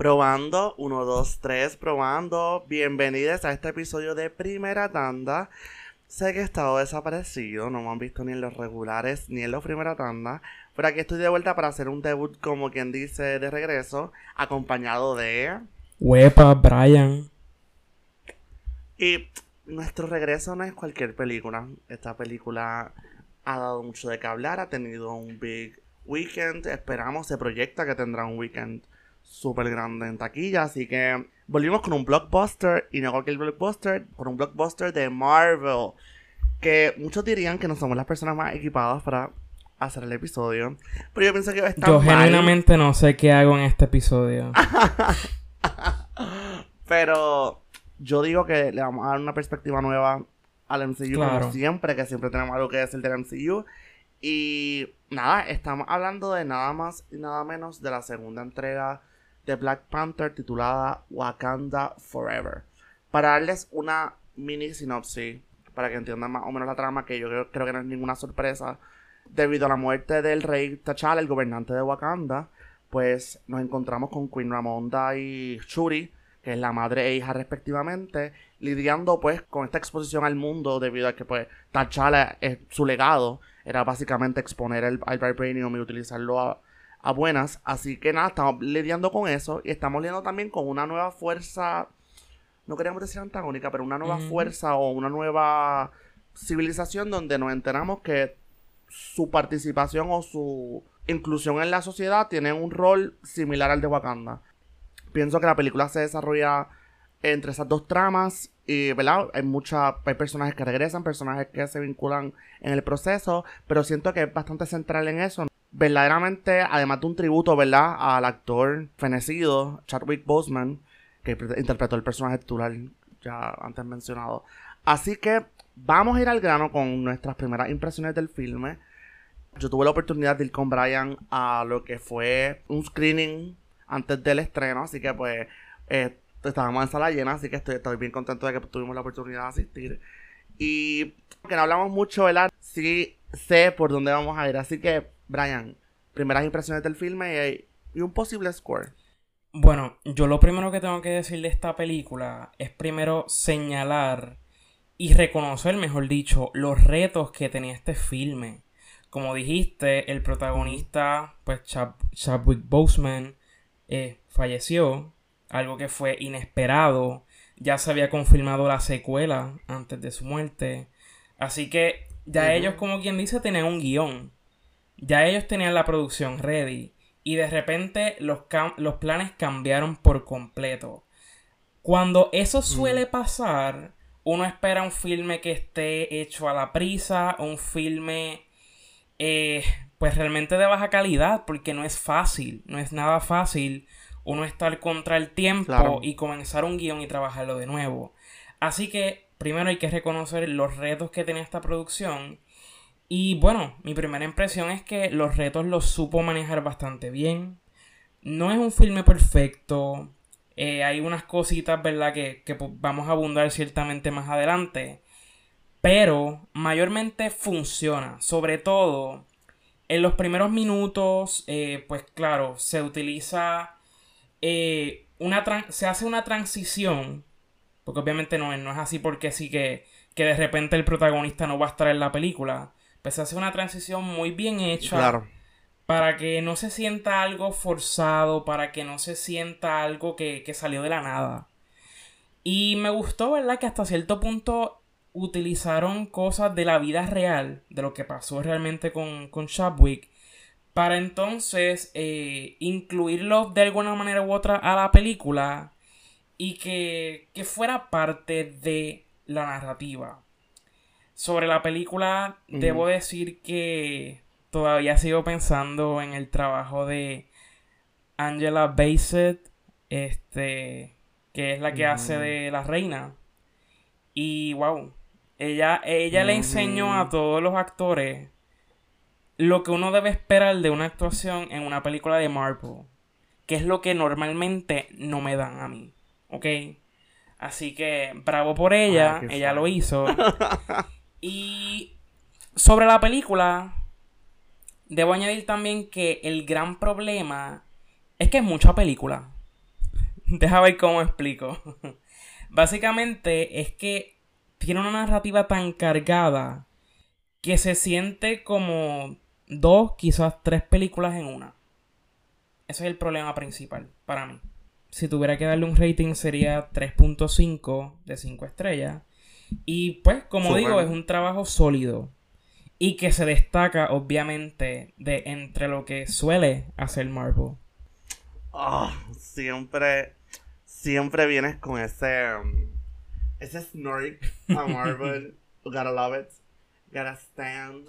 Probando, 1, 2, 3, probando. Bienvenidos a este episodio de Primera Tanda. Sé que he estado desaparecido, no me han visto ni en los regulares ni en los Primera Tanda. Pero aquí estoy de vuelta para hacer un debut, como quien dice, de regreso, acompañado de. Huepa, Brian. Y nuestro regreso no es cualquier película. Esta película ha dado mucho de qué hablar, ha tenido un big weekend. Esperamos, se proyecta que tendrá un weekend súper grande en taquilla. Así que volvimos con un blockbuster y no cualquier blockbuster, con un blockbuster de Marvel. Que muchos dirían que no somos las personas más equipadas para hacer el episodio. Pero yo pienso que está Yo genuinamente no sé qué hago en este episodio. Pero yo digo que le vamos a dar una perspectiva nueva al MCU como siempre, que siempre tenemos algo que decir del MCU. Y nada, estamos hablando de nada más y nada menos de la segunda entrega de Black Panther titulada Wakanda Forever. Para darles una mini sinopsis, para que entiendan más o menos la trama, que yo creo, que no es ninguna sorpresa, debido a la muerte del rey T'Challa, el gobernante de Wakanda, pues nos encontramos con Queen Ramonda y Shuri, que es la madre e hija respectivamente, lidiando pues con esta exposición al mundo debido a que pues T'Challa su legado, era básicamente exponer el, el vibranium y utilizarlo a, a buenas. Así que nada, estamos lidiando con eso y estamos lidiando también con una nueva fuerza, no queríamos decir antagónica, pero una nueva fuerza o una nueva civilización donde nos enteramos que su participación o su inclusión en la sociedad tiene un rol similar al de Wakanda. Pienso que la película se desarrolla entre esas dos tramas y, ¿verdad? Hay muchas, hay personajes que regresan, personajes que se vinculan en el proceso, pero siento que es bastante central en eso verdaderamente, además de un tributo, ¿verdad? Al actor fenecido, Chadwick Boseman, que interpretó el personaje titular ya antes mencionado. Así que vamos a ir al grano con nuestras primeras impresiones del filme. Yo tuve la oportunidad de ir con Brian a lo que fue un screening antes del estreno, así que pues eh, estábamos en sala llena, así que estoy, estoy bien contento de que tuvimos la oportunidad de asistir. Y que no hablamos mucho, ¿verdad? Sí sé por dónde vamos a ir, así que Brian, primeras impresiones del filme y, un posible score. Bueno, yo lo primero que tengo que decir de esta película es primero señalar y reconocer, mejor dicho, los retos que tenía este filme. Como dijiste, el protagonista, pues Chadwick Boseman, eh, falleció, algo que fue inesperado. Ya se había confirmado la secuela antes de su muerte. Así que ya ellos, como quien dice, tenían un guion. Ya ellos tenían la producción ready y de repente los, los planes cambiaron por completo. Cuando eso suele pasar, uno espera un filme que esté hecho a la prisa, un filme eh, pues realmente de baja calidad, porque no es fácil, no es nada fácil uno estar contra el tiempo y comenzar un guion y trabajarlo de nuevo. Así que primero hay que reconocer los retos que tenía esta producción y bueno, mi primera impresión es que los retos los supo manejar bastante bien. No es un filme perfecto. Eh, hay unas cositas, ¿verdad? Que, pues, vamos a abundar ciertamente más adelante. Pero mayormente funciona. Sobre todo en los primeros minutos, eh, pues claro, se utiliza eh, una se hace una transición. Porque obviamente no, no es así porque sí que, que de repente el protagonista no va a estar en la película pues hace una transición muy bien hecha. Para que no se sienta algo forzado, para que no se sienta algo que, salió de la nada. Y me gustó, ¿verdad? Que hasta cierto punto utilizaron cosas de la vida real, de lo que pasó realmente con, con Chadwick, para entonces eh, incluirlo de alguna manera u otra a la película y que, que fuera parte de la narrativa. Sobre la película, debo decir que todavía sigo pensando en el trabajo de Angela Bassett, este, que es la que hace de la reina. Y wow, ella, ella le enseñó a todos los actores lo que uno debe esperar de una actuación en una película de Marvel, que es lo que normalmente no me dan a mí, ¿ok? Así que bravo por ella, ella lo hizo. Y sobre la película, debo añadir también que el gran problema es que es mucha película. Déjame ver cómo explico. Básicamente es que tiene una narrativa tan cargada que se siente como dos, quizás tres películas en una. Ese es el problema principal para mí. Si tuviera que darle un rating sería 3.5 de 5 estrellas. Y pues, como digo, es un trabajo sólido. Y que se destaca, obviamente, de entre lo que suele hacer Marvel. Oh, siempre, siempre vienes con ese, um, ese snark a Marvel. Gotta love it. Gotta stand.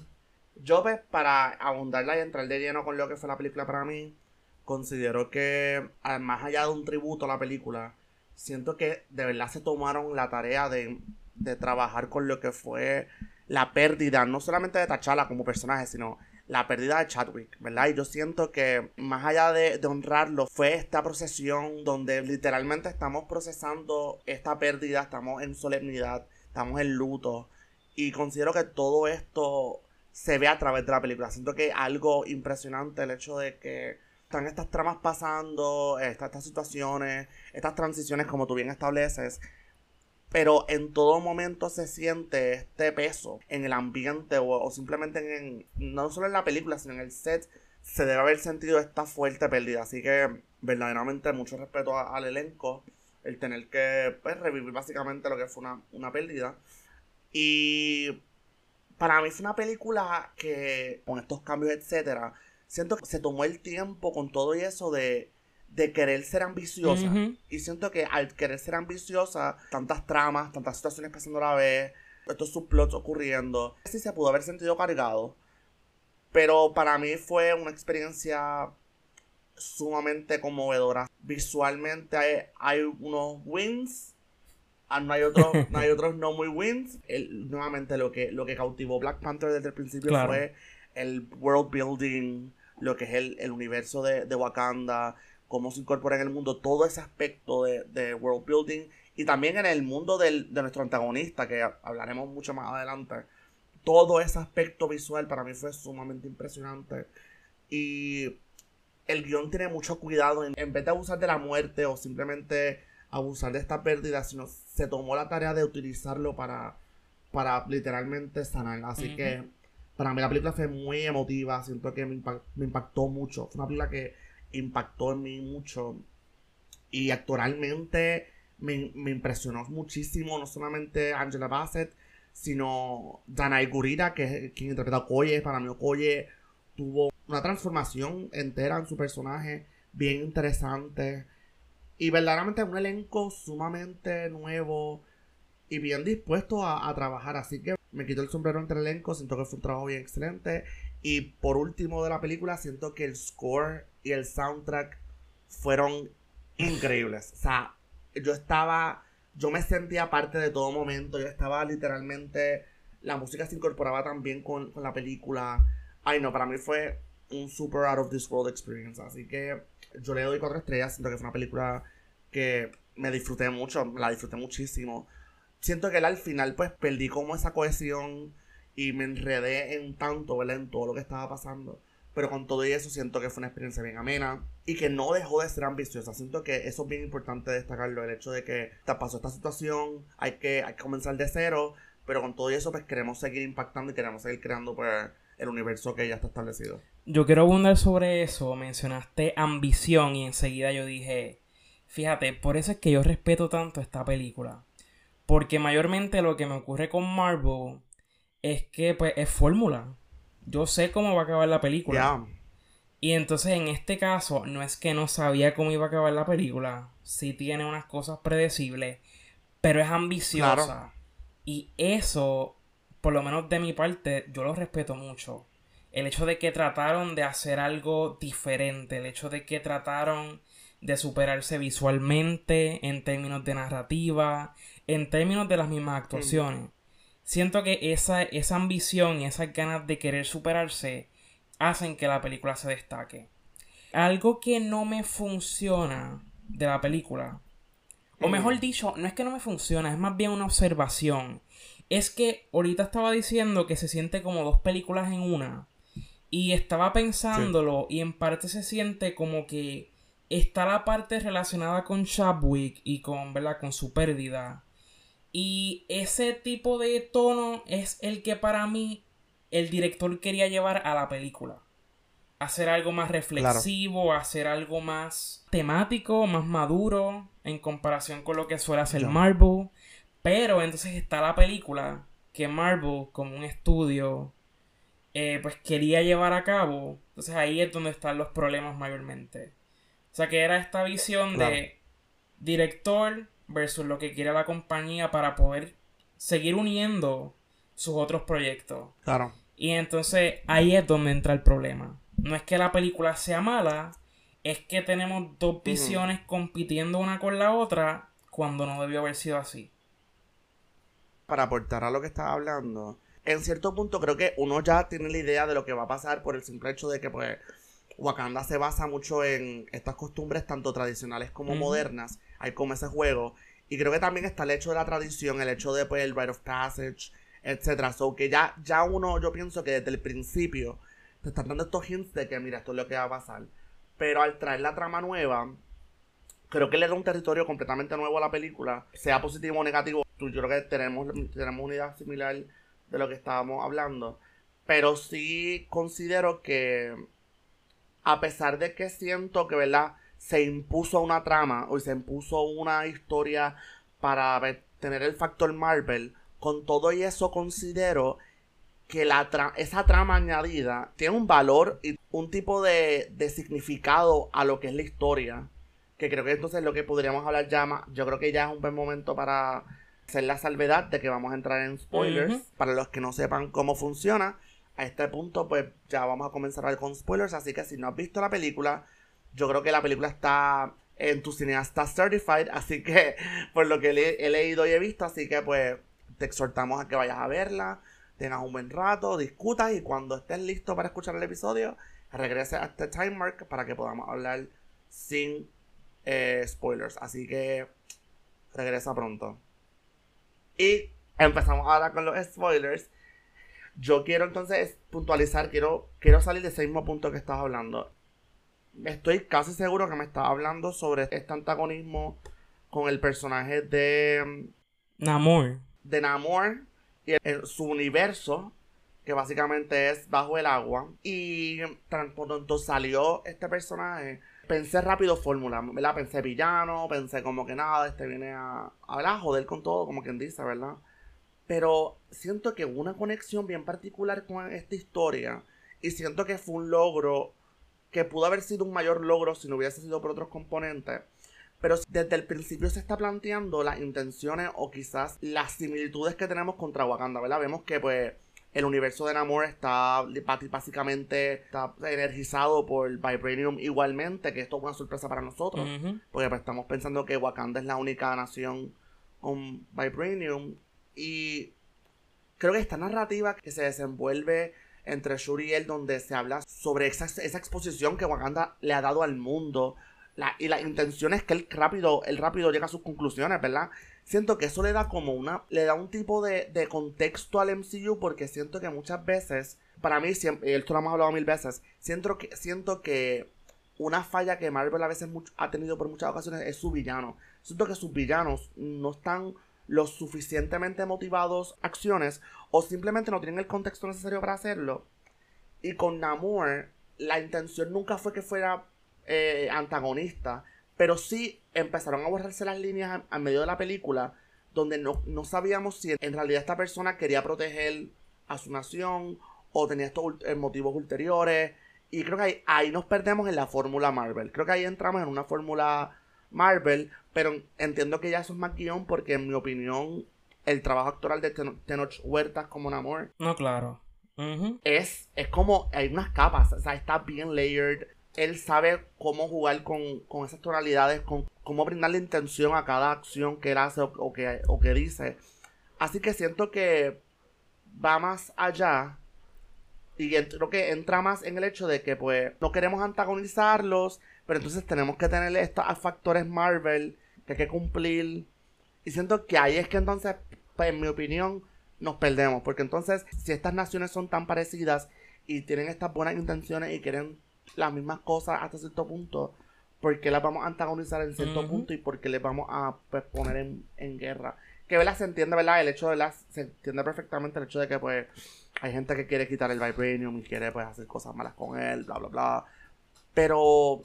Yo, pues, para abundarla y entrar de lleno con lo que fue la película para mí, considero que, más allá de un tributo a la película, siento que de verdad se tomaron la tarea de, de trabajar con lo que fue la pérdida, no solamente de T'Challa como personaje, sino la pérdida de Chadwick, ¿verdad? Y yo siento que más allá de, honrarlo, fue esta procesión donde literalmente estamos procesando esta pérdida, estamos en solemnidad, estamos en luto. Y considero que todo esto se ve a través de la película. Siento que algo impresionante el hecho de que están estas tramas pasando, estas situaciones, estas transiciones como tú bien estableces, pero en todo momento se siente este peso en el ambiente o, simplemente en, no solo en la película, sino en el set, se debe haber sentido esta fuerte pérdida. Así que verdaderamente mucho respeto al elenco, el tener que pues, revivir básicamente lo que fue una, una pérdida. Y para mí fue una película que con estos cambios, etcétera, siento que se tomó el tiempo con todo y eso de, de querer ser ambiciosa. Y siento que al querer ser ambiciosa, tantas tramas, tantas situaciones pasando a la vez, estos subplots ocurriendo, sí se pudo haber sentido cargado. Pero para mí fue una experiencia sumamente conmovedora. Visualmente hay, unos wins, ah, no hay, otros, no hay otros no muy wins. nuevamente lo que, lo que cautivó Black Panther desde el principio fue el world building, lo que es el, universo de, Wakanda, cómo se incorpora en el mundo, todo ese aspecto de, world building y también en el mundo de nuestro antagonista, que hablaremos mucho más adelante. Todo ese aspecto visual para mí fue sumamente impresionante. Y el guion tiene mucho cuidado en, vez de abusar de la muerte o simplemente abusar de esta pérdida, sino se tomó la tarea de utilizarlo para, para literalmente sanar. Así que para mí la película fue muy emotiva, siento que me, impactó mucho. Fue una película que impactó en mí mucho. Y actualmente me, impresionó muchísimo, no solamente Angela Bassett, sino Danai Gurira, que es quien interpreta a Okoye. Para mí Okoye tuvo una transformación entera en su personaje, bien interesante. Y verdaderamente un elenco sumamente nuevo y bien dispuesto a, a trabajar. Así que me quito el sombrero entre el elenco, siento que fue un trabajo bien excelente. Y por último de la película, siento que el score y el soundtrack fueron increíbles. O sea, yo estaba, yo me sentía parte de todo momento, yo estaba literalmente, la música se incorporaba también con, con la película. Ay no, para mí fue un super out of this world experience. Así que yo le doy cuatro estrellas, siento que fue una película que me disfruté mucho, la disfruté muchísimo siento que él al final pues perdí como esa cohesión y me enredé en tanto, ¿verdad? En todo lo que estaba pasando. Pero con todo eso siento que fue una experiencia bien amena y que no dejó de ser ambiciosa. Siento que eso es bien importante destacarlo, el hecho de que te pasó esta situación, hay que, hay que comenzar de cero, pero con todo eso pues queremos seguir impactando y queremos seguir creando pues el universo que ya está establecido. Yo quiero abundar sobre eso, mencionaste ambición y enseguida yo dije, fíjate, por eso es que yo respeto tanto esta película porque mayormente lo que me ocurre con Marvel es que pues es fórmula. Yo sé cómo va a acabar la película. Y entonces en este caso no es que no sabía cómo iba a acabar la película. Sí tiene unas cosas predecibles, pero es ambiciosa. Y eso, por lo menos de mi parte, yo lo respeto mucho. El hecho de que trataron de hacer algo diferente, el hecho de que trataron de superarse visualmente, en términos de narrativa, en términos de las mismas actuaciones. Siento que esa, esa ambición y esas ganas de querer superarse hacen que la película se destaque. Algo que no me funciona de la película, o mejor dicho, no es que no me funciona, es más bien una observación. Es que ahorita estaba diciendo que se siente como dos películas en una. Y estaba pensándolo y en parte se siente como que está la parte relacionada con Chadwick y con, ¿verdad? con su pérdida. Y ese tipo de tono es el que para mí el director quería llevar a la película. Hacer algo más reflexivo, hacer algo más temático, más maduro en comparación con lo que suele hacer Marvel. Pero entonces está la película que Marvel, como un estudio, eh, pues quería llevar a cabo. Entonces ahí es donde están los problemas mayormente. O sea que era esta visión de director versus lo que quiere la compañía para poder seguir uniendo sus otros proyectos. Claro. Y entonces ahí es donde entra el problema. No es que la película sea mala, es que tenemos dos visiones compitiendo una con la otra cuando no debió haber sido así. Para aportar a lo que estaba hablando, en cierto punto creo que uno ya tiene la idea de lo que va a pasar por el simple hecho de que pues Wakanda se basa mucho en estas costumbres tanto tradicionales como modernas. Hay como ese juego. Y creo que también está el hecho de la tradición, el hecho de pues, el Rite of Passage, etcétera. So que ya, ya uno, yo pienso que desde el principio te están dando estos hints de que mira, esto es lo que va a pasar. Pero al traer la trama nueva, creo que le da un territorio completamente nuevo a la película, sea positivo o negativo. Yo creo que tenemos, tenemos una idea similar de lo que estábamos hablando. Pero sí considero que, a pesar de que siento que, ¿verdad? Se impuso una trama o se impuso una historia para tener el factor Marvel. Con todo y eso considero que la esa trama añadida tiene un valor y un tipo de, de, significado a lo que es la historia. Que creo que entonces lo que podríamos hablar ya más, yo creo que ya es un buen momento para hacer la salvedad de que vamos a entrar en spoilers. Para los que no sepan cómo funciona, a este punto pues ya vamos a comenzar con spoilers. Así que si no has visto la película, yo creo que la película está en tu cineasta certified. Así que por lo que he leído y he visto, así que pues te exhortamos a que vayas a verla tengas un buen rato, discutas y cuando estés listo para escuchar el episodio, regrese a este time mark para que podamos hablar sin eh, spoilers. Así que regresa pronto. Y empezamos ahora con los spoilers. Yo quiero entonces puntualizar, quiero, quiero salir de ese mismo punto que estás hablando. Estoy casi seguro que me estás hablando sobre este antagonismo con el personaje de... Namor. De Namor y su universo, que básicamente es bajo el agua. Y tan pronto salió este personaje, pensé rápido fórmula, ¿verdad? Pensé villano, pensé como que nada, este viene a, a joder con todo, como quien dice, ¿verdad? Pero siento que hubo una conexión bien particular con esta historia. Y siento que fue un logro que pudo haber sido un mayor logro si no hubiese sido por otros componentes. Pero desde el principio se está planteando las intenciones o quizás las similitudes que tenemos contra Wakanda, ¿verdad? Vemos que pues el universo de Namor está básicamente está energizado por Vibranium igualmente, que esto es una sorpresa para nosotros, porque pues, estamos pensando que Wakanda es la única nación con Vibranium y creo que esta narrativa que se desenvuelve entre Shuri y él donde se habla sobre esa, esa exposición que Wakanda le ha dado al mundo y la intención es que él rápido, el rápido llega a sus conclusiones, ¿verdad? Siento que eso le da como una, le da un tipo de, de contexto al MCU porque siento que muchas veces, para mí, siempre, esto lo hemos hablado mil veces, siento que, siento que una falla que Marvel a veces ha tenido por muchas ocasiones es su villano. Siento que sus villanos no están lo suficientemente motivados acciones o simplemente no tienen el contexto necesario para hacerlo. Y con Namor, la intención nunca fue que fuera eh, antagonista, pero sí empezaron a borrarse las líneas a, medio de la película, donde no, sabíamos si en realidad esta persona quería proteger a su nación o tenía estos eh, motivos ulteriores. Y creo que ahí, ahí nos perdemos en la fórmula Marvel. Creo que ahí entramos en una fórmula Marvel, pero entiendo que ya eso es más guion porque en mi opinión el trabajo actoral de Tenoch Huertas como Namor. No, claro. es, es como, hay unas capas, o sea, está bien layered él sabe cómo jugar con, esas tonalidades, con cómo brindarle intención a cada acción que él hace o, que, o que dice. Así que siento que va más allá y creo que entra más en el hecho de que pues no queremos antagonizarlos, pero entonces tenemos que tener estos factores Marvel que hay que cumplir. Y siento que ahí es que entonces, pues, en mi opinión, nos perdemos. Porque entonces, si estas naciones son tan parecidas y tienen estas buenas intenciones y quieren las mismas cosas hasta cierto punto, por qué las vamos a antagonizar en cierto punto y por qué les vamos a pues, poner en, en guerra. Que ¿verdad? se entiende, ¿verdad? El hecho de las, se entiende perfectamente el hecho de que pues hay gente que quiere quitar el vibranium y quiere pues hacer cosas malas con él, bla bla bla. Pero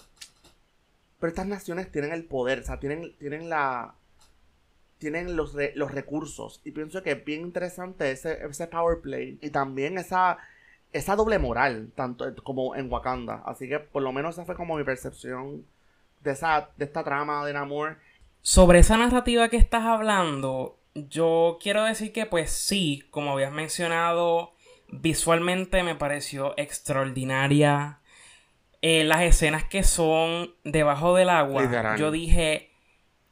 pero estas naciones tienen el poder, o sea, tienen, tienen la tienen los, los recursos. Y pienso que es bien interesante ese, ese power play. Y también esa, esa doble moral, tanto como en Wakanda. Así que por lo menos esa fue como mi percepción de, esa, de esta trama de Namor. Sobre esa narrativa que estás hablando, yo quiero decir que pues sí, como habías mencionado, visualmente me pareció extraordinaria. Eh, las escenas que son debajo del agua, yo dije,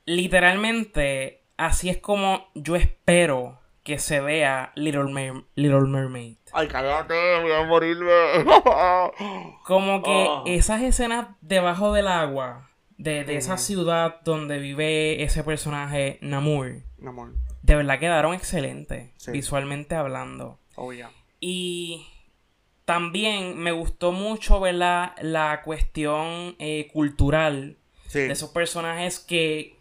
literalmente, así es como yo espero que se vea Little, Little Mermaid. Ay, cállate, voy a morirme. como que ah. esas escenas debajo del agua, de, esa ciudad donde vive ese personaje, Namur, Namor. de verdad quedaron excelentes, visualmente hablando. Oh, yeah. Y también me gustó mucho ver la, cuestión eh, cultural de esos personajes que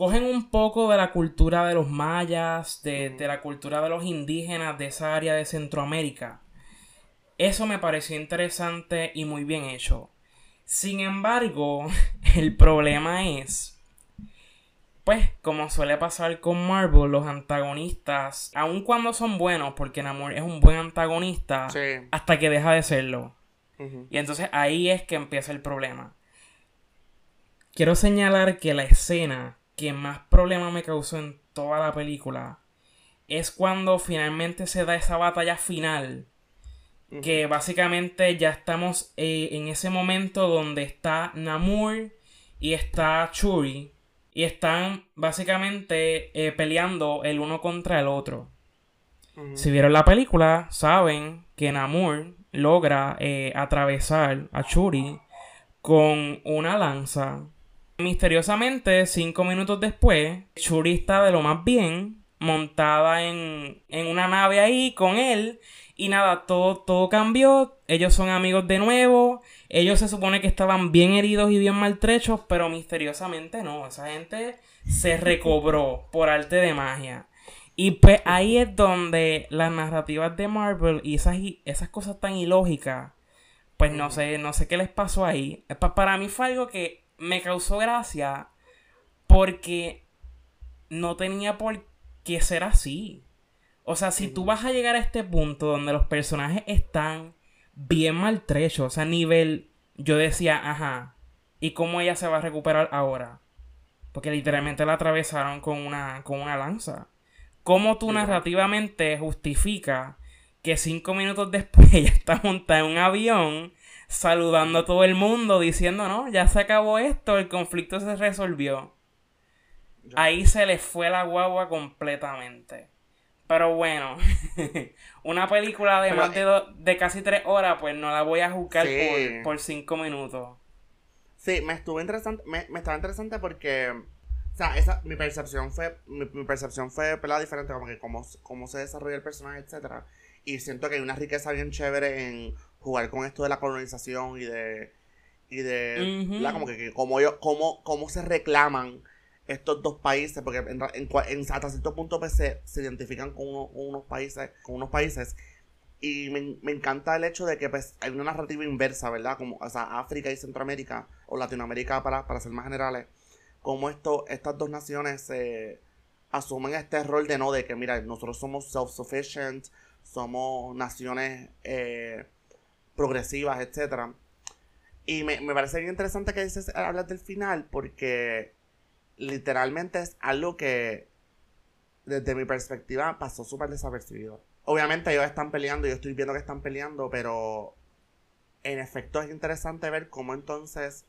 cogen un poco de la cultura de los mayas, de, la cultura de los indígenas de esa área de Centroamérica. Eso me pareció interesante y muy bien hecho. Sin embargo, el problema es, pues, como suele pasar con Marvel, los antagonistas, aun cuando son buenos, porque Namor es un buen antagonista, hasta que deja de serlo. Y entonces ahí es que empieza el problema. Quiero señalar que la escena que más problema me causó en toda la película es cuando finalmente se da esa batalla final. Que básicamente ya estamos eh, en ese momento donde está Namur y está Churi. Y están básicamente eh, peleando el uno contra el otro. Si vieron la película, saben que Namur logra eh, atravesar a Churi con una lanza Misteriosamente, cinco minutos después, Shuri está de lo más bien, montada en, una nave ahí con él. Y nada, todo, todo cambió. Ellos son amigos de nuevo. Ellos se supone que estaban bien heridos y bien maltrechos, pero misteriosamente no. Esa gente se recobró por arte de magia. Y pues ahí es donde las narrativas de Marvel y esas, esas cosas tan ilógicas, pues no sé, no sé qué les pasó ahí. Para mí fue algo que me causó gracia porque no tenía por qué ser así. O sea, si tú vas a llegar a este punto donde los personajes están bien maltrechos, o sea, a nivel, yo decía, ajá, ¿y cómo ella se va a recuperar ahora? Porque literalmente la atravesaron con una, con una lanza. ¿Cómo tú narrativamente justifica que cinco minutos después ella está montada en un avión saludando a todo el mundo, diciendo, no, ya se acabó esto, el conflicto se resolvió. Ahí se le fue la guagua completamente. Pero bueno, una película de más de, de, casi tres horas, pues no la voy a juzgar por, cinco minutos. Sí, me estuvo interesante, me, estaba interesante porque, o sea, esa, mi percepción fue, mi, percepción fue pelada diferente, como que cómo, cómo se desarrolla el personaje, etcétera. Y siento que hay una riqueza bien chévere en jugar con esto de la colonización y de y de como que, como ellos cómo, cómo se reclaman estos dos países porque en, en, hasta cierto punto pues, se, identifican con, unos países con unos países. Y me, encanta el hecho de que pues hay una narrativa inversa verdad como o sea África y Centroamérica o Latinoamérica para, para ser más generales como esto estas dos naciones se asumen este rol de no de que mira nosotros somos self sufficient somos naciones eh, progresivas, etcétera. Y me, parece bien interesante que dices hablas del final porque literalmente es algo que desde mi perspectiva pasó súper desapercibido. Obviamente ellos están peleando, yo estoy viendo que están peleando, pero en efecto es interesante ver cómo entonces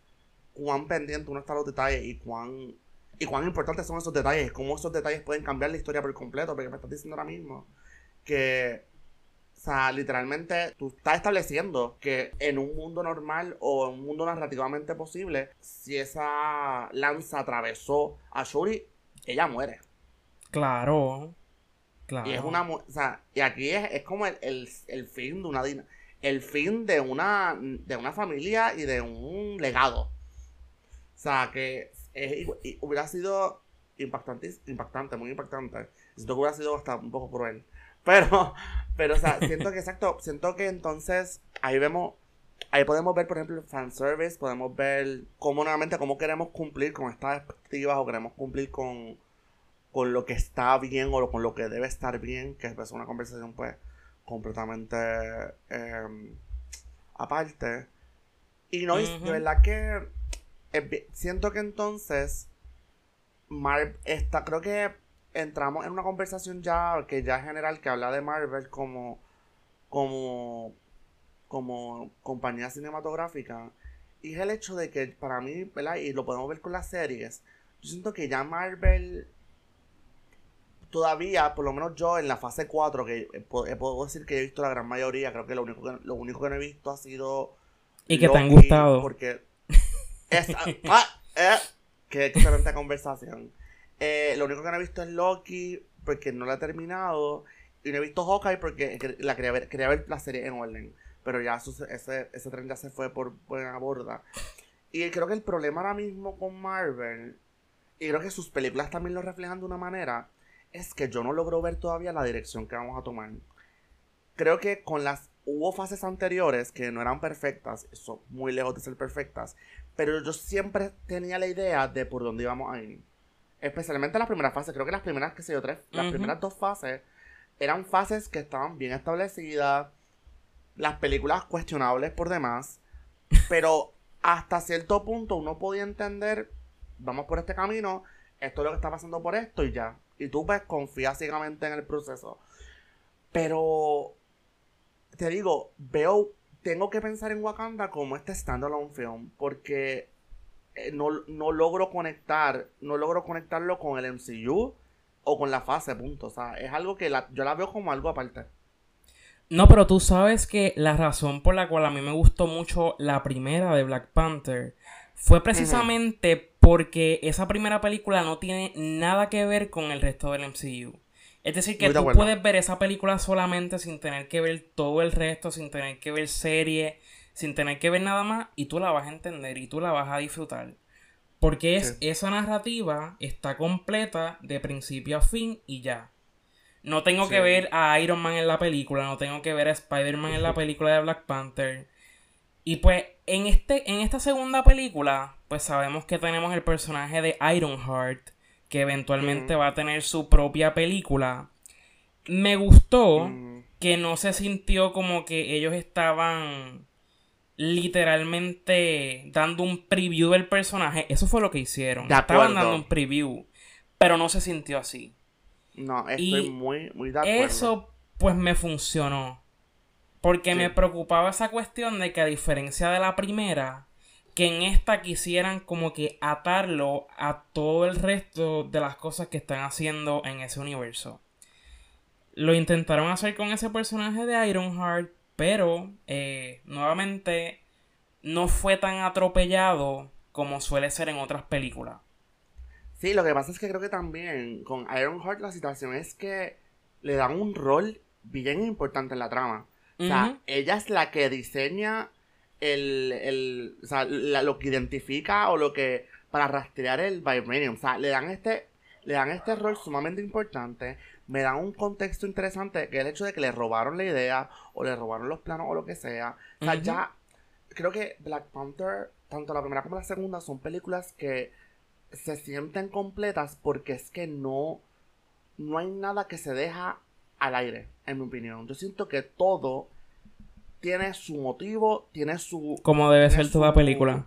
cuán pendiente uno está a los detalles y cuán y cuán importantes son esos detalles, cómo esos detalles pueden cambiar la historia por completo, porque me estás diciendo ahora mismo que o sea, literalmente tú estás estableciendo que en un mundo normal o en un mundo narrativamente posible, si esa lanza atravesó a Shuri, ella muere. Claro. Claro. Y es una o sea, y aquí es, como el, fin de una el fin de una de una familia y de un legado. O sea, que hubiera sido impactante, impactante, muy impactante. Siento que hubiera sido hasta un poco cruel. Pero, pero, o sea, siento que, exacto, siento que entonces ahí vemos, ahí podemos ver, por ejemplo, el fanservice, podemos ver cómo nuevamente, cómo queremos cumplir con estas expectativas o queremos cumplir con, con lo que está bien o con lo que debe estar bien, que es una conversación, pues, completamente em, aparte. Y no, de verdad que siento que entonces Marvel está, creo que entramos en una conversación ya que ya es general que habla de Marvel como como como compañía cinematográfica y es el hecho de que para mí, ¿verdad? Y lo podemos ver con las series. Yo siento que ya Marvel todavía, por lo menos yo en la fase 4, que puedo decir que he visto la gran mayoría, creo que lo único que, lo único que no he visto ha sido... Y que te han gustado. Porque... ah, eh, qué excelente conversación. Eh, lo único que no he visto es Loki, porque no la he terminado. Y no he visto Hawkeye porque la quería ver, la serie en orden. Pero ya ese, ese tren ya se fue por buena borda. Y creo que el problema ahora mismo con Marvel, y creo que sus películas también lo reflejan de una manera, es que yo no logro ver todavía la dirección que vamos a tomar. Creo que con las hubo fases anteriores que no eran perfectas, son muy lejos de ser perfectas, pero yo siempre tenía la idea de por dónde íbamos a ir. Especialmente las primeras fases, creo que las primeras, que sé yo, tres, las primeras dos fases eran fases que estaban bien establecidas, las películas cuestionables por demás, pero hasta cierto punto uno podía entender, vamos por este camino, esto es lo que está pasando por esto y ya. Y tú pues confías ciegamente en el proceso. Pero, te digo, veo, tengo que pensar en Wakanda como este standalone film, porque eh, no, logro conectar, no logro conectarlo con el MCU o con la fase, punto. O sea, es algo que yo la veo como algo aparte. No, pero tú sabes que la razón por la cual a mí me gustó mucho la primera de Black Panther fue precisamente porque esa primera película no tiene nada que ver con el resto del MCU. Es decir, que tú puedes ver esa película solamente sin tener que ver todo el resto, sin tener que ver serie, sin tener que ver nada más, y tú la vas a entender y tú la vas a disfrutar. Porque es esa narrativa está completa de principio a fin y ya. No tengo que ver a Iron Man en la película, no tengo que ver a Spider-Man en la película de Black Panther. Y pues en, este, en esta segunda película, pues sabemos que tenemos el personaje de Ironheart, que eventualmente va a tener su propia película. Me gustó que no se sintió como que ellos estaban literalmente dando un preview del personaje. Eso fue lo que hicieron. Estaban dando un preview, pero no se sintió así. No, estoy muy, muy de acuerdo. Eso, pues me funcionó. Porque me preocupaba esa cuestión de que a diferencia de la primera, que en esta quisieran como que atarlo a todo el resto de las cosas que están haciendo en ese universo. Lo intentaron hacer con ese personaje de Ironheart, pero eh, nuevamente no fue tan atropellado como suele ser en otras películas. Sí, lo que pasa es que creo que también con Ironheart la situación es que le dan un rol bien importante en la trama. O sea, ella es la que diseña el, el o sea, lo que identifica o lo que para rastrear el vibranium. O sea, le dan este le dan este rol sumamente importante, me dan un contexto interesante que el hecho de que le robaron la idea o le robaron los planos o lo que sea. O sea, ya creo que Black Panther, tanto la primera como la segunda, son películas que se sienten completas porque es que no no hay nada que se deja al aire, en mi opinión. Yo siento que todo tiene su motivo, tiene su... Como debe ser toda película.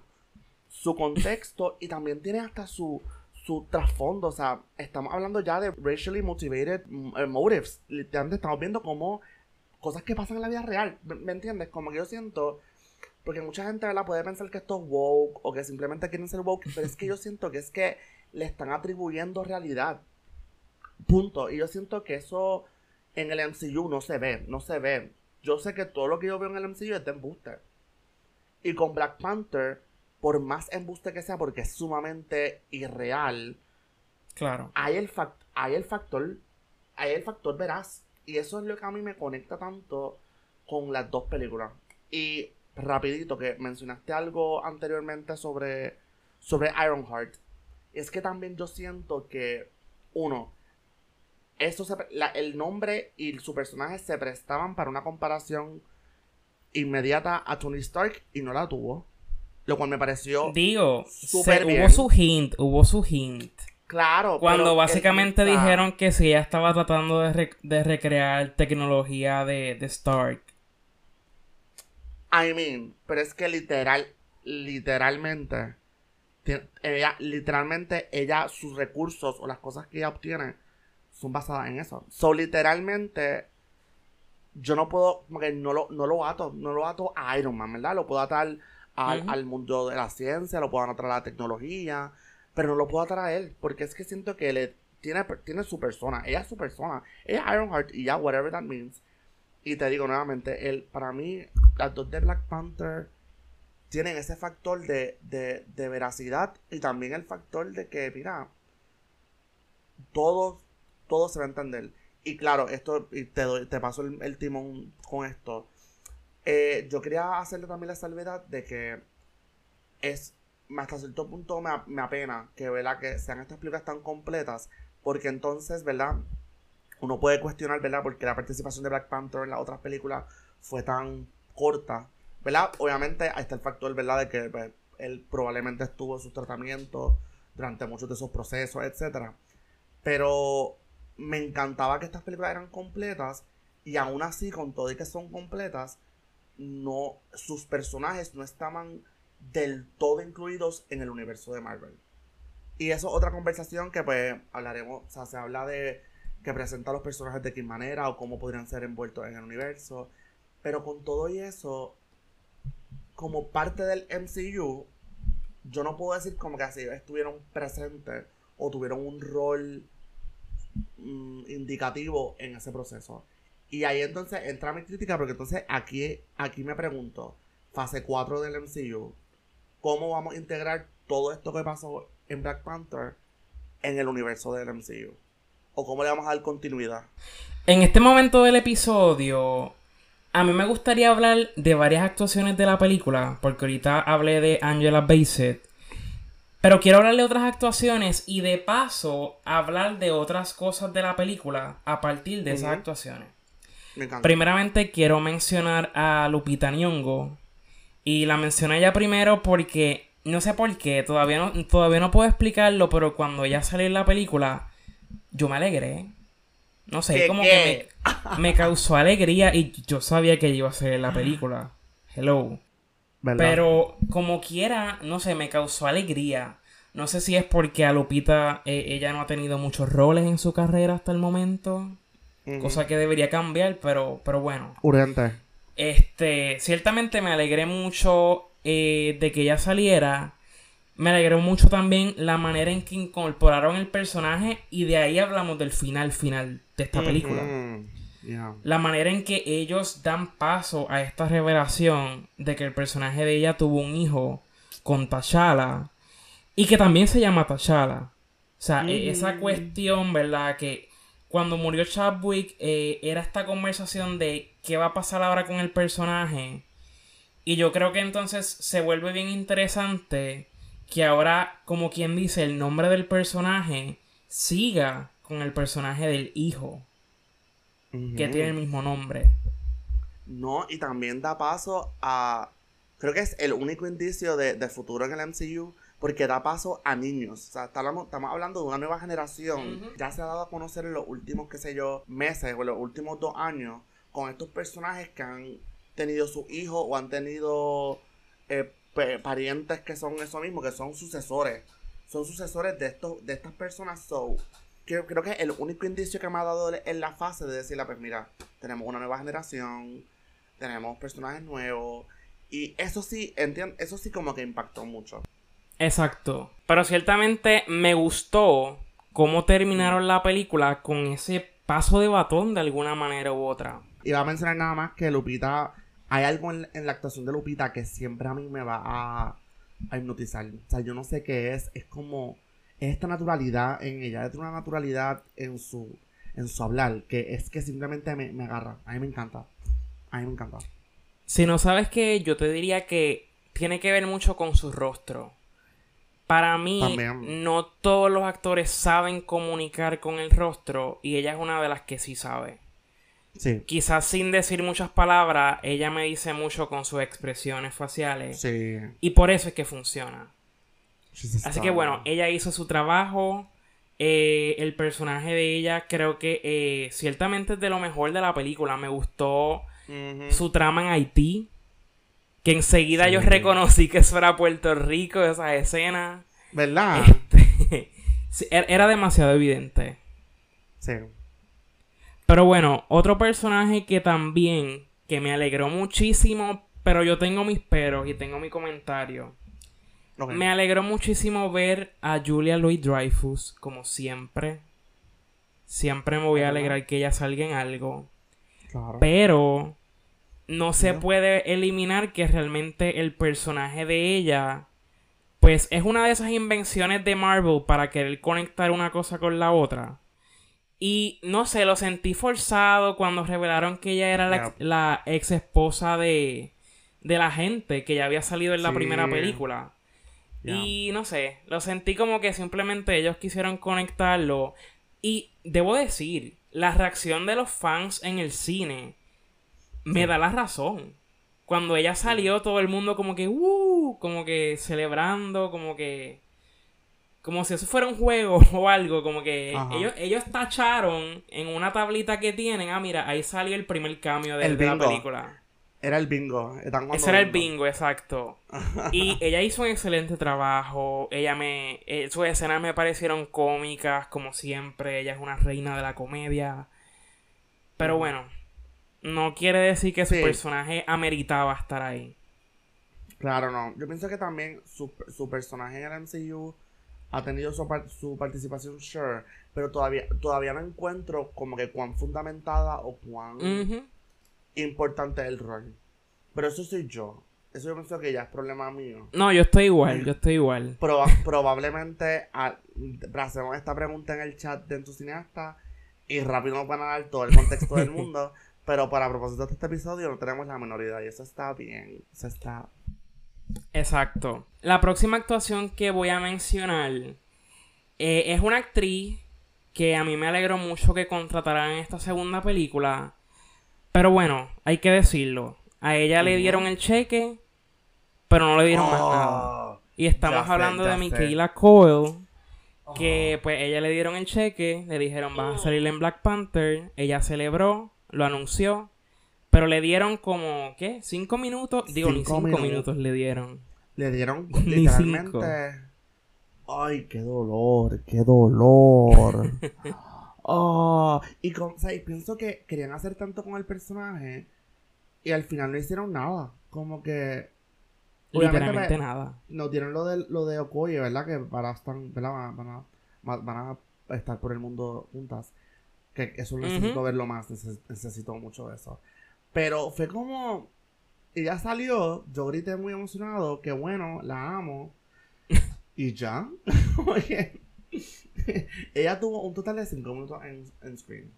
Su contexto y también tiene hasta su, su trasfondo. O sea, estamos hablando ya de racially motivated mm, eh, motives. Literalmente estamos viendo como cosas que pasan en la vida real. ¿Me, entiendes? Como que yo siento... Porque mucha gente la puede pensar que esto es woke o que simplemente quieren ser woke, pero es que yo siento que es que le están atribuyendo realidad. Punto. Y yo siento que eso en el MCU no se ve, no se ve yo sé que todo lo que yo veo en el MCU es de embuste. Y con Black Panther, por más embuste que sea, porque es sumamente irreal. Claro. Hay el, hay el factor. Hay el factor veraz. Y eso es lo que a mí me conecta tanto con las dos películas. Y rapidito, que mencionaste algo anteriormente sobre, sobre Ironheart es que también yo siento que, uno, eso el nombre y su personaje se prestaban para una comparación inmediata a Tony Stark y no la tuvo. Lo cual me pareció. Digo, hubo su hint, hubo su hint. Claro. Cuando básicamente dijeron que si ella estaba tratando de, recrear tecnología de, de, Stark. I mean, pero es que literal, literalmente, ella, literalmente, ella, sus recursos o las cosas que ella obtiene son basadas en eso. So, literalmente, yo no puedo, como que no lo, no lo ato, no lo ato a Iron Man, ¿verdad? Lo puedo atar al, al mundo de la ciencia, lo puedo atar a la tecnología, pero no lo puedo atar a él, porque es que siento que él tiene, tiene su persona, ella es su persona, ella es Ironheart y ya, whatever that means. Y te digo nuevamente, él, para mí, las dos de Black Panther tienen ese factor de, de, de veracidad y también el factor de que, mira, todo, todo se va a entender. Y claro, esto, y te, doy, te paso el, timón con esto. Eh, yo quería hacerle también la salvedad de que es hasta cierto punto me, apena que, ¿verdad? que sean estas películas tan completas, porque entonces, ¿verdad? Uno puede cuestionar, ¿verdad? Porque la participación de Black Panther en las otras películas fue tan corta, ¿verdad? Obviamente está el factor, ¿verdad? De que pues, él probablemente estuvo en sus tratamientos durante muchos de esos procesos, etc. Pero me encantaba que estas películas eran completas y aún así, con todo y que son completas, no, sus personajes no estaban del todo incluidos en el universo de Marvel. Y eso es otra conversación que pues hablaremos, o sea, se habla de que presenta a los personajes de qué manera o cómo podrían ser envueltos en el universo. Pero con todo y eso, como parte del MCU, yo no puedo decir como que así estuvieron presentes o tuvieron un rol mm, indicativo en ese proceso. Y ahí entonces entra mi crítica, porque entonces aquí, aquí me pregunto, fase 4 del MCU, cómo vamos a integrar todo esto que pasó en Black Panther en el universo del MCU. O cómo le vamos a dar continuidad. En este momento del episodio, a mí me gustaría hablar de varias actuaciones de la película, porque ahorita hablé de Angela Bassett. Pero quiero hablar de otras actuaciones y de paso hablar de otras cosas de la película a partir de esas actuaciones. Primeramente quiero mencionar a Lupita Nyong'o, y la mencioné ya primero porque no sé por qué, todavía no, todavía no puedo explicarlo, pero cuando ya salió en la película, yo me alegré. No sé, como que me, causó alegría y yo sabía que iba a ser la película. Hello. Pero como quiera, no sé, me causó alegría. No sé si es porque a Lupita eh, ella no ha tenido muchos roles en su carrera hasta el momento. Cosa que debería cambiar, pero, pero bueno. Urgente. Este, ciertamente me alegré mucho eh, de que ella saliera. Me alegró mucho también la manera en que incorporaron el personaje y de ahí hablamos del final final de esta película. La manera en que ellos dan paso a esta revelación de que el personaje de ella tuvo un hijo con T'Challa y que también se llama T'Challa. O sea, e-, esa cuestión, ¿verdad? Que cuando murió Chadwick eh, era esta conversación de qué va a pasar ahora con el personaje. Y yo creo que entonces se vuelve bien interesante que ahora, como quien dice, el nombre del personaje siga con el personaje del hijo. Que tiene el mismo nombre. No, y también da paso a... Creo que es el único indicio de, de futuro en el MCU porque da paso a niños. O sea, estamos, hablando de una nueva generación. Ya se ha dado a conocer en los últimos, qué sé yo, meses o en los últimos dos años con estos personajes que han tenido sus hijos o han tenido eh, parientes que son eso mismo, que son sucesores. Son sucesores de, estos, de estas personas. So, creo, creo que el único indicio que me ha dado en la fase de decirle, pues mira, tenemos una nueva generación, tenemos personajes nuevos. Y eso sí, entiendo, eso sí como que impactó mucho. Exacto. Pero ciertamente me gustó cómo terminaron la película con ese paso de batón de alguna manera u otra. Y va a mencionar nada más que Lupita, hay algo en, la actuación de Lupita que siempre a mí me va a, a, hipnotizar. O sea, yo no sé qué es, es como esta naturalidad en ella, es una naturalidad en su, en su hablar, que es que simplemente me, me agarra. A mí me encanta. A mí me encanta. Si no sabes que yo te diría que tiene que ver mucho con su rostro. Para mí, no todos los actores saben comunicar con el rostro y ella es una de las que sí sabe. Sí. Quizás sin decir muchas palabras, ella me dice mucho con sus expresiones faciales. Sí. Y por eso es que funciona. Así que bueno, ella hizo su trabajo. Eh, el personaje de ella creo que eh, ciertamente es de lo mejor de la película. Me gustó su trama en Haití. Que enseguida yo reconocí que eso era Puerto Rico, esa escena. ¿Verdad? Este, er, era demasiado evidente. Sí. Pero bueno, otro personaje que también, que me alegró muchísimo, pero yo tengo mis peros y tengo mi comentario. Me alegró muchísimo ver a Julia Louis Dreyfus, como siempre. Siempre me voy a alegrar que ella salga en algo. Claro. Pero no se puede eliminar que realmente el personaje de ella, pues es una de esas invenciones de Marvel para querer conectar una cosa con la otra. Y no sé, lo sentí forzado cuando revelaron que ella era la, ex, esposa de, de la gente que ya había salido en la primera película. Y no sé, lo sentí como que simplemente ellos quisieron conectarlo. Y debo decir, la reacción de los fans en el cine me da la razón. Cuando ella salió, todo el mundo como que, uh, como que celebrando, como que. Como si eso fuera un juego o algo, como que ellos, ellos tacharon en una tablita que tienen, ah, mira, ahí salió el primer cambio de, la película. Era el bingo. Ese era el bingo, exacto. y ella hizo un excelente trabajo. Ella me. Eh, sus escenas me parecieron cómicas, como siempre. Ella es una reina de la comedia. Pero bueno, no quiere decir que su personaje ameritaba estar ahí. Claro, no. Yo pienso que también su, personaje en el MCU ha tenido su, participación, sure, pero todavía, todavía no encuentro como que cuán fundamentada o cuán importante es el rol. Pero eso soy yo. Eso yo pienso que ya es problema mío. No, yo estoy igual, yo estoy igual. probablemente hacemos esta pregunta en el chat de tu cineasta y rápido nos van a dar todo el contexto del mundo. Pero para propósito de este episodio no tenemos la minoridad y eso está bien. Eso está. Exacto. La próxima actuación que voy a mencionar eh, es una actriz que a mí me alegró mucho que contrataran en esta segunda película. Pero bueno, hay que decirlo. A ella le dieron el cheque, pero no le dieron más nada. Oh, y estamos hablando de Michaela Coyle. Que oh. pues ella le dieron el cheque, le dijeron vas a salir en Black Panther. Ella celebró lo anunció, pero le dieron como, ¿qué? ¿Cinco minutos? Digo, ni cinco minutos. le dieron. Le dieron literalmente... Ay, qué dolor, qué dolor. oh, y, con, pienso que querían hacer tanto con el personaje y al final no hicieron nada. Como que... Literalmente nada. No tienen lo de, lo de Okoye, ¿verdad? Que para están, Van, van a estar por el mundo juntas. Que eso necesito verlo más, necesito mucho eso. Pero fue como. Ella salió, yo grité muy emocionado, que bueno, la amo. y ya. Oye. ella tuvo un total de 5 minutos en, screen.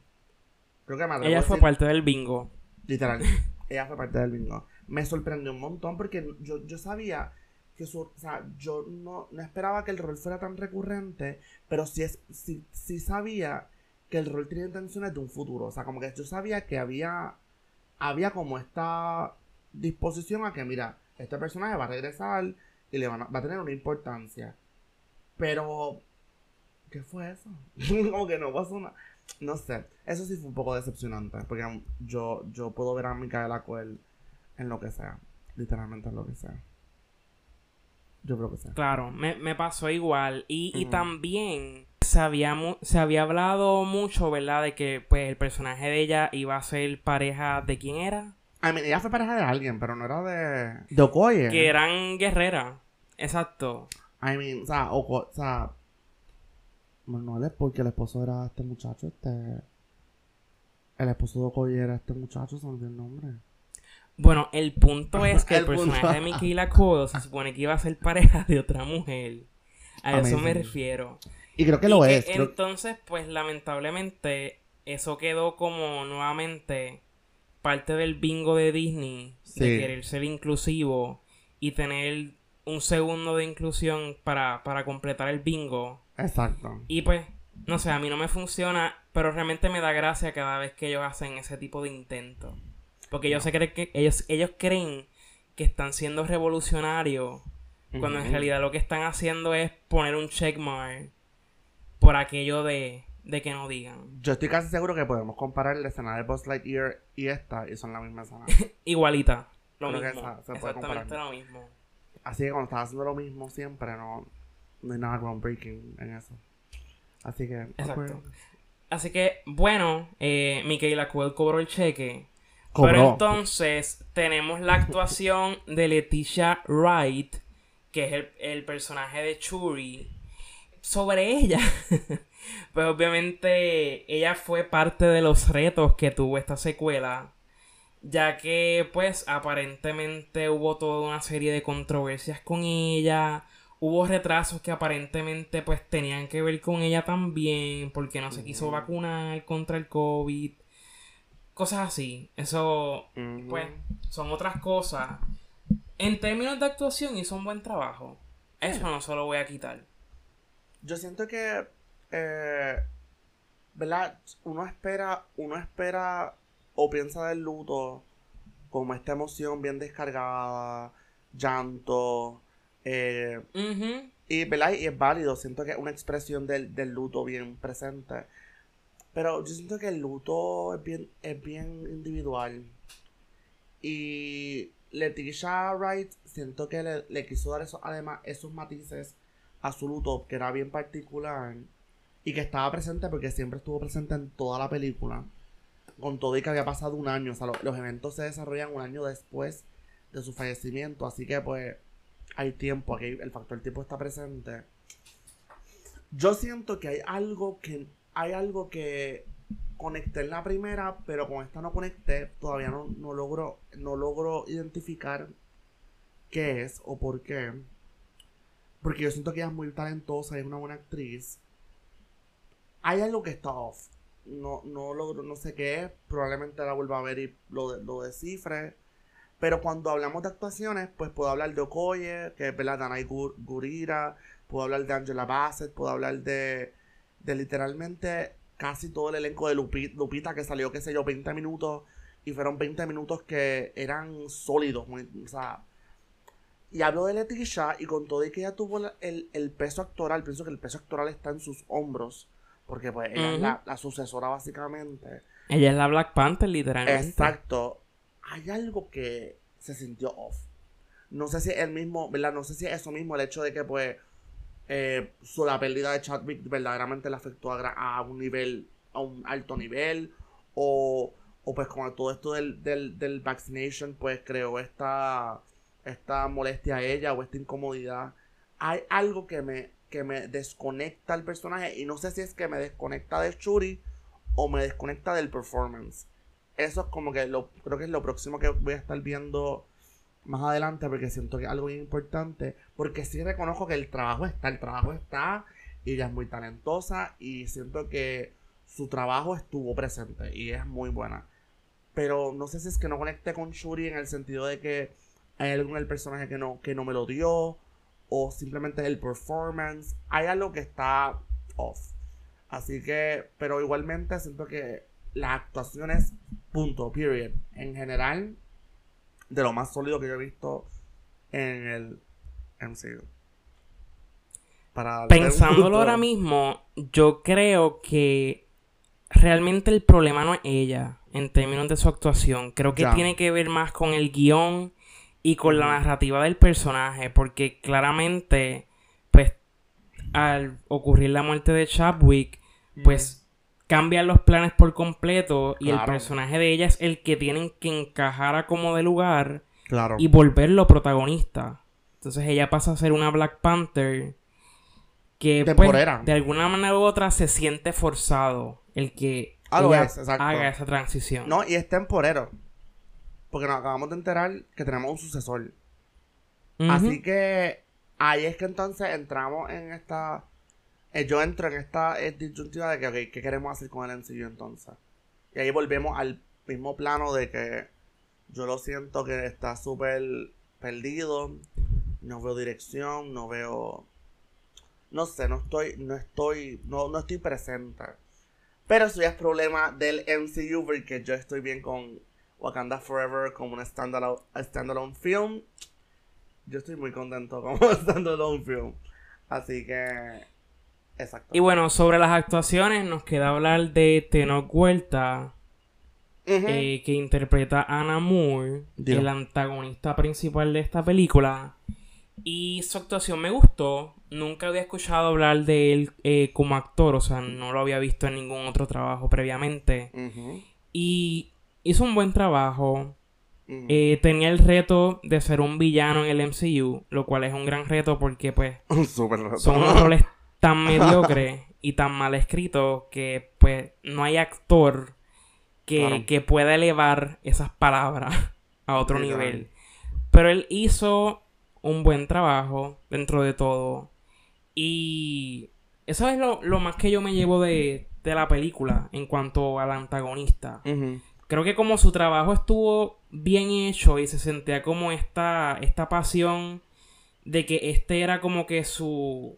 Creo que me Ella fue parte del bingo. Literal. ella fue parte del bingo. Me sorprendió un montón porque yo, yo sabía que su, o sea, yo no, no esperaba que el rol fuera tan recurrente, pero sí, es, sí, sí sabía que el rol tenía intenciones de un futuro. O sea, como que yo sabía que había, había como esta disposición a que, mira, este personaje va a regresar y le va a tener una importancia. Pero, ¿qué fue eso? como que no pasó nada. No sé, eso sí fue un poco decepcionante, porque yo, yo puedo ver a Micaela Coel en lo que sea, literalmente en lo que sea. Yo creo que sea. Claro, me, pasó igual. Y, y también se había, se había hablado mucho, ¿verdad? De que pues el personaje de ella iba a ser pareja de quién era. I mean, ella fue pareja de alguien, pero no era de. De Okoye. Que eran guerreras. Exacto. I mean, o sea, o sea. no es porque el esposo era este muchacho, este. El esposo de Okoye era este muchacho, se me olvidó el nombre. Bueno, el punto es que el, personaje de Michaela Cole se supone que iba a ser pareja de otra mujer. A eso me refiero. Y creo que lo es. Entonces, pues lamentablemente, eso quedó como nuevamente parte del bingo de Disney de querer ser inclusivo y tener un segundo de inclusión para, para completar el bingo. Exacto. Y pues, no sé, a mí no me funciona, pero realmente me da gracia cada vez que ellos hacen ese tipo de intento. Porque yo sé que ellos, ellos creen que están siendo revolucionarios, cuando en realidad lo que están haciendo es poner un checkmark por aquello de, de que no digan. Yo estoy casi seguro que podemos comparar la escena de Buzz Lightyear y esta, y son la misma escena. Igualita. Lo mismo. Exactamente lo mismo. Así que cuando estás haciendo lo mismo siempre, no, no hay nada groundbreaking en eso. Así que. Exacto. Así que, bueno, eh, Michaela Coel cobró el cheque. Pero entonces tenemos la actuación de Leticia Wright, que es el, el personaje de Churi. Sobre ella. pues obviamente ella fue parte de los retos que tuvo esta secuela. Ya que pues aparentemente hubo toda una serie de controversias con ella hubo retrasos que aparentemente pues tenían que ver con ella también, porque no se quiso vacunar contra el COVID, cosas así. Eso pues son otras cosas. En términos de actuación hizo un buen trabajo. Eso no se lo voy a quitar. Yo siento que eh, ¿verdad? Uno espera, uno espera o piensa del luto como esta emoción bien descargada, llanto, eh, y, ¿verdad? y es válido, siento que es una expresión del, luto bien presente. Pero yo siento que el luto es bien, es bien individual. Y Leticia Wright siento que le, quiso dar eso, además esos matices a su luto, que era bien particular. Y que estaba presente porque siempre estuvo presente en toda la película. Con todo y que había pasado un año. O sea, los eventos se desarrollan un año después de su fallecimiento. Así que pues hay tiempo, aquí el factor tiempo está presente. Yo siento que hay algo que hay algo que conecté en la primera, pero con esta no conecté, todavía no, no logro no logro identificar qué es o por qué. Porque yo siento que ella es muy talentosa y es una buena actriz. Hay algo que está off. No, no logro, no sé qué es. Probablemente la vuelva a ver y lo, lo descifre. Pero cuando hablamos de actuaciones, pues puedo hablar de Okoye, que es la Danai Gurira, puedo hablar de Angela Bassett, puedo hablar de, de literalmente casi todo el elenco de Lupita, que salió, qué sé yo, 20 minutos, y fueron 20 minutos que eran sólidos, o sea, y hablo de Leticia, y con todo y que ella tuvo el, peso actoral, pienso que el peso actoral está en sus hombros, porque pues ella es la, la, sucesora básicamente. Ella es la Black Panther, literalmente. Exacto hay algo que se sintió off. No sé si es el mismo, ¿verdad? No sé si es eso mismo, el hecho de que, pues, eh, la pérdida de Chadwick verdaderamente le afectó a, un nivel, a un alto nivel, o, o pues con todo esto del, del, del vaccination, pues creó esta, esta molestia a ella o esta incomodidad. Hay algo que me, que me desconecta al personaje y no sé si es que me desconecta de Shuri o me desconecta del performance eso es como que lo, creo que es lo próximo que voy a estar viendo más adelante porque siento que algo bien importante. Porque sí reconozco que el trabajo está, el trabajo está y ella es muy talentosa y siento que su trabajo estuvo presente y es muy buena. Pero no sé si es que no conecte con Shuri en el sentido de que hay algo en el personaje que no, que no me lo dio o simplemente el performance. Hay algo que está off. Así que, pero igualmente siento que las actuaciones, punto, period, en general, de lo más sólido que yo he visto en el MCU. Para Pensándolo ahora mismo, yo creo que realmente el problema no es ella en términos de su actuación. Creo que tiene que ver más con el guion y con la narrativa del personaje, porque claramente, pues, al ocurrir la muerte de Chadwick, pues cambian los planes por completo y el personaje de ella es el que tienen que encajar a como de lugar y volverlo protagonista. Entonces ella pasa a ser una Black Panther que pues, de alguna manera u otra se siente forzado el que haga esa transición. No, y es temporero. Porque nos acabamos de enterar que tenemos un sucesor. Así que ahí es que entonces entramos en esta eh, yo entro en esta eh, disyuntiva de que, ok, ¿qué queremos hacer con el MCU entonces? Y ahí volvemos al mismo plano de que yo lo siento que está súper perdido. no veo dirección, no veo no sé, no estoy no estoy no, no estoy presente. Pero eso ya es problema del MCU porque yo estoy bien con Wakanda Forever como un standalone, standalone film. Yo estoy muy contento como un standalone film. Así que Exacto. Y bueno, sobre las actuaciones nos queda hablar de Tenoch Huerta, eh, que interpreta a Anna Moore, el antagonista principal de esta película. Y su actuación me gustó. Nunca había escuchado hablar de él eh, como actor, o sea, no lo había visto en ningún otro trabajo previamente. Y hizo un buen trabajo. Eh, tenía el reto de ser un villano en el MCU, lo cual es un gran reto porque pues son unos roles tan mediocre y tan mal escrito que pues no hay actor que, pueda elevar esas palabras a otro nivel. Pero él hizo un buen trabajo dentro de todo. Y eso es lo, más que yo me llevo de, la película en cuanto al antagonista. Creo que como su trabajo estuvo bien hecho y se sentía como esta, esta pasión de que este era como que su,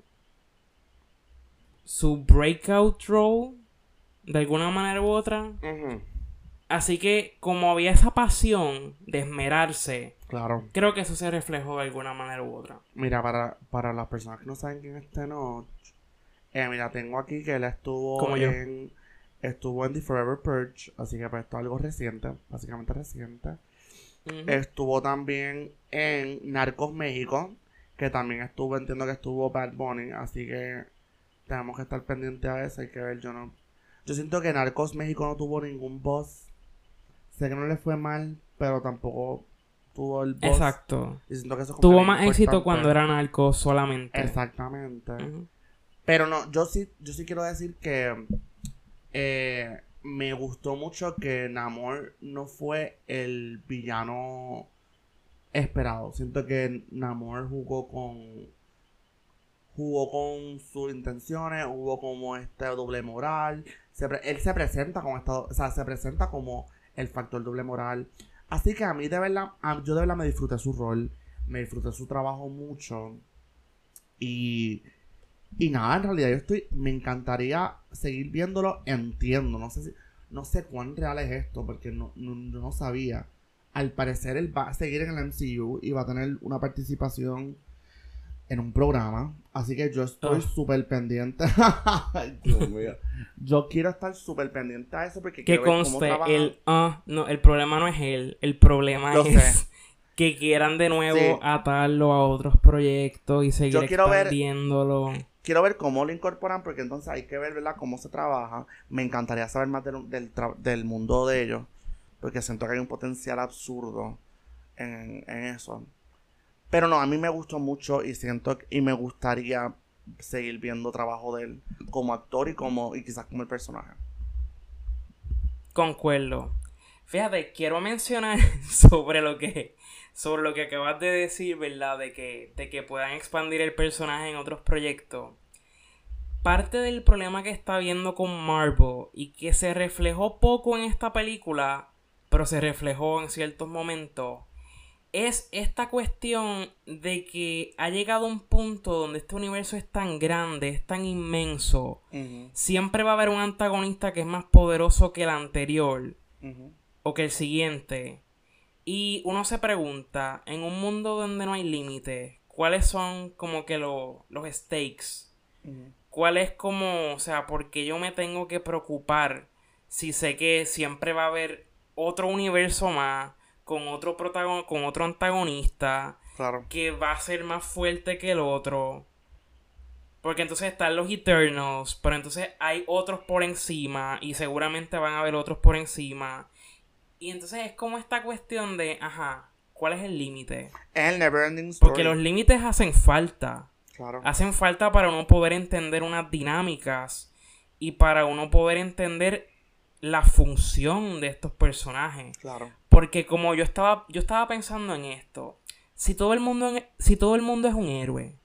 su breakout role, de alguna manera u otra. Así que como había esa pasión de esmerarse, claro. creo que eso se reflejó de alguna manera u otra. Mira, para, para las personas que no saben quién es Tenoch, eh, mira, tengo aquí que él estuvo en estuvo en The Forever Purge, así que pues esto es algo reciente, básicamente reciente. Estuvo también en Narcos México, que también estuvo, entiendo que estuvo Bad Bunny, así que tenemos que estar pendientes a eso, hay que ver, yo no... Yo siento que Narcos México no tuvo ningún boss. Sé que no le fue mal, pero tampoco tuvo el boss. Exacto. tuvo más éxito cuando era Narcos solamente. Exactamente. Pero no, yo sí, yo sí quiero decir que eh, me gustó mucho que Namor no fue el villano esperado. Siento que Namor jugó con jugó con sus intenciones, hubo como este doble moral. él se presenta como estado, o sea, se presenta como el factor doble moral. Así que a mí de verdad, yo de verdad me disfruté su rol, me disfruté su trabajo mucho. Y, y nada, en realidad yo estoy, me encantaría seguir viéndolo, entiendo, no sé si, no sé cuán real es esto, porque no, no, no sabía. Al parecer él va a seguir en el MCU y va a tener una participación en un programa. Así que yo estoy ah. súper pendiente. Dios mío. Yo quiero estar súper pendiente a eso porque que conste, el, ah, no, el problema no es él. El problema es que quieran de nuevo atarlo a otros proyectos y seguir expandiéndolo. Quiero ver cómo lo incorporan porque entonces hay que ver cómo se trabaja. Me encantaría saber más del, del, mundo de ellos porque siento que hay un potencial absurdo en, en eso. Pero no, a mí me gustó mucho y siento y me gustaría seguir viendo trabajo de él como actor y como y quizás como el personaje. Concuerdo. Fíjate, quiero mencionar sobre lo que sobre lo que acabas de decir, ¿verdad? De que de que puedan expandir el personaje en otros proyectos. Parte del problema que está viendo con Marvel y que se reflejó poco en esta película, pero se reflejó en ciertos momentos, es esta cuestión de que ha llegado un punto donde este universo es tan grande, es tan inmenso, siempre va a haber un antagonista que es más poderoso que el anterior o que el siguiente. Y uno se pregunta, en un mundo donde no hay límites, ¿cuáles son como que los stakes? ¿Cuál es como, o sea, porque yo me tengo que preocupar si sé que siempre va a haber otro universo más? con otro protagon con otro antagonista que va a ser más fuerte que el otro. Porque entonces están los Eternals, pero entonces hay otros por encima y seguramente van a haber otros por encima. Y entonces es como esta cuestión de, ajá, ¿cuál es el límite? Es el Neverending Story. Porque los límites hacen falta. Claro. Hacen falta para uno poder entender unas dinámicas y para uno poder entender la función de estos personajes. Claro. Porque como yo estaba, yo estaba pensando en esto, si todo el mundo, si todo el mundo es un héroe,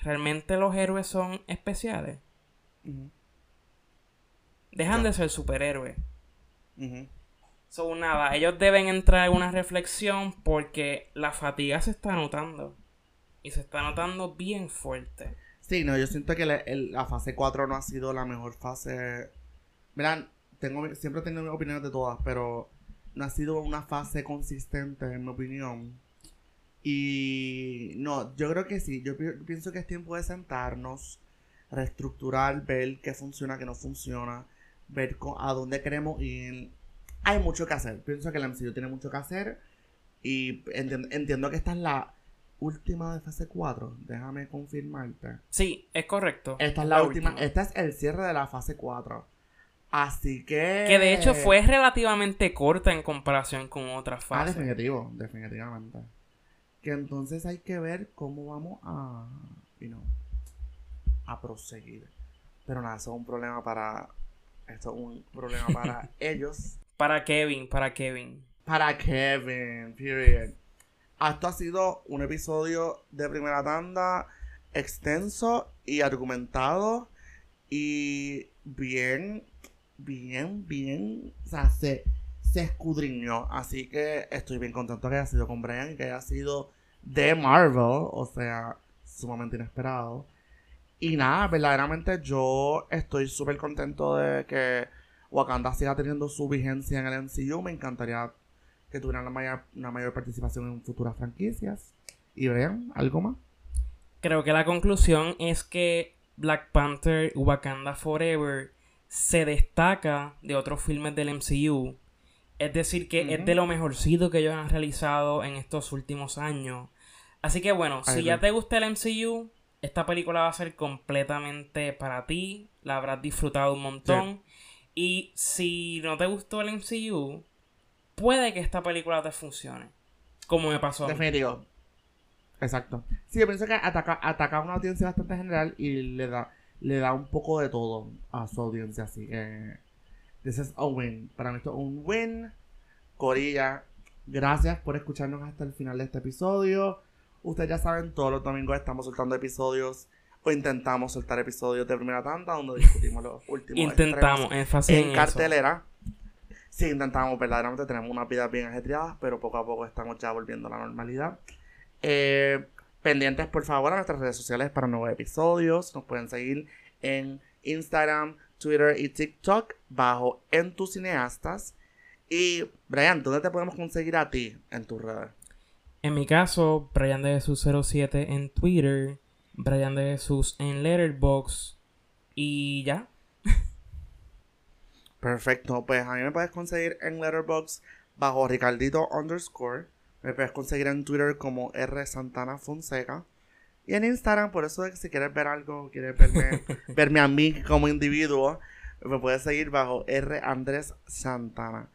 ¿realmente los héroes son especiales? Dejan de ser superhéroes. Son nada, ellos deben entrar en una reflexión porque la fatiga se está notando. Y se está notando bien fuerte. Sí, no, yo siento que la, fase 4 no ha sido la mejor fase. Verán, tengo, siempre he tenido opiniones de todas, pero no ha sido una fase consistente, en mi opinión. Y no, yo creo que sí. Yo pienso que es tiempo de sentarnos, reestructurar, ver qué funciona, qué no funciona, ver a dónde queremos ir. Hay mucho que hacer. Pienso que el MCU tiene mucho que hacer. Y entiendo que esta es la última de fase 4. Déjame confirmarte. Sí, es correcto. Esta es la, última. Este es el cierre de la fase 4. Así que. Que de hecho fue relativamente corta en comparación con otras ah, fases. Ah, definitivo, definitivamente. Que entonces hay que ver cómo vamos a. a proseguir. Pero nada, eso es un problema para. Esto es un problema para ellos. Para Kevin, para Kevin. Para Kevin, period. Esto ha sido un episodio de primera tanda extenso y argumentado y bien bien, bien, o sea, se, se escudriñó. Así que estoy bien contento que haya sido con Brian y que haya sido de Marvel, o sea, sumamente inesperado. Y nada, verdaderamente yo estoy súper contento de que Wakanda siga teniendo su vigencia en el MCU. Me encantaría que tuvieran una mayor participación en futuras franquicias. Y Brian, ¿algo más? Creo que la conclusión es que Black Panther Wakanda Forever se destaca de otros filmes del MCU. Es decir, que es de lo mejorcito que ellos han realizado en estos últimos años. Así que bueno, si ya te gusta el MCU, esta película va a ser completamente para ti. La habrás disfrutado un montón. Y si no te gustó el MCU, puede que esta película te funcione. Como me pasó. Definitivo. Exacto. Sí, yo pienso que ataca, ataca a una audiencia bastante general y le da le da un poco de todo a su audiencia. Así que, this is a win. Para mí esto es un win. Corilla, gracias por escucharnos hasta el final de este episodio. Ustedes ya saben, todos los domingos estamos soltando episodios o intentamos soltar episodios de primera tanda donde discutimos los últimos intentamos en, en cartelera sí intentamos verdaderamente tenemos una vida bien ajetreada pero poco a poco estamos ya volviendo a la normalidad eh, Pendientes, por favor, a nuestras redes sociales para nuevos episodios. Nos pueden seguir en Instagram, Twitter y TikTok bajo En tus cineastas. Y, Brian, ¿dónde te podemos conseguir a ti en tus redes? En mi caso, Brian de Jesús 07 en Twitter, Brian de Jesús en Letterboxd y ya. Perfecto, pues a mí me puedes conseguir en Letterboxd bajo Ricardito underscore. Me puedes conseguir en Twitter como R Santana Fonseca. Y en Instagram, por eso de que si quieres ver algo, quieres verme, verme a mí como individuo, me puedes seguir bajo R Andrés Santana.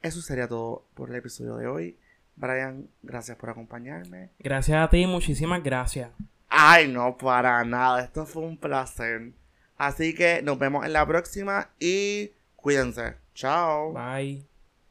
Eso sería todo por el episodio de hoy. Brian, gracias por acompañarme. Gracias a ti, muchísimas gracias. Ay, no, para nada. Esto fue un placer. Así que nos vemos en la próxima y cuídense. Chao. Bye.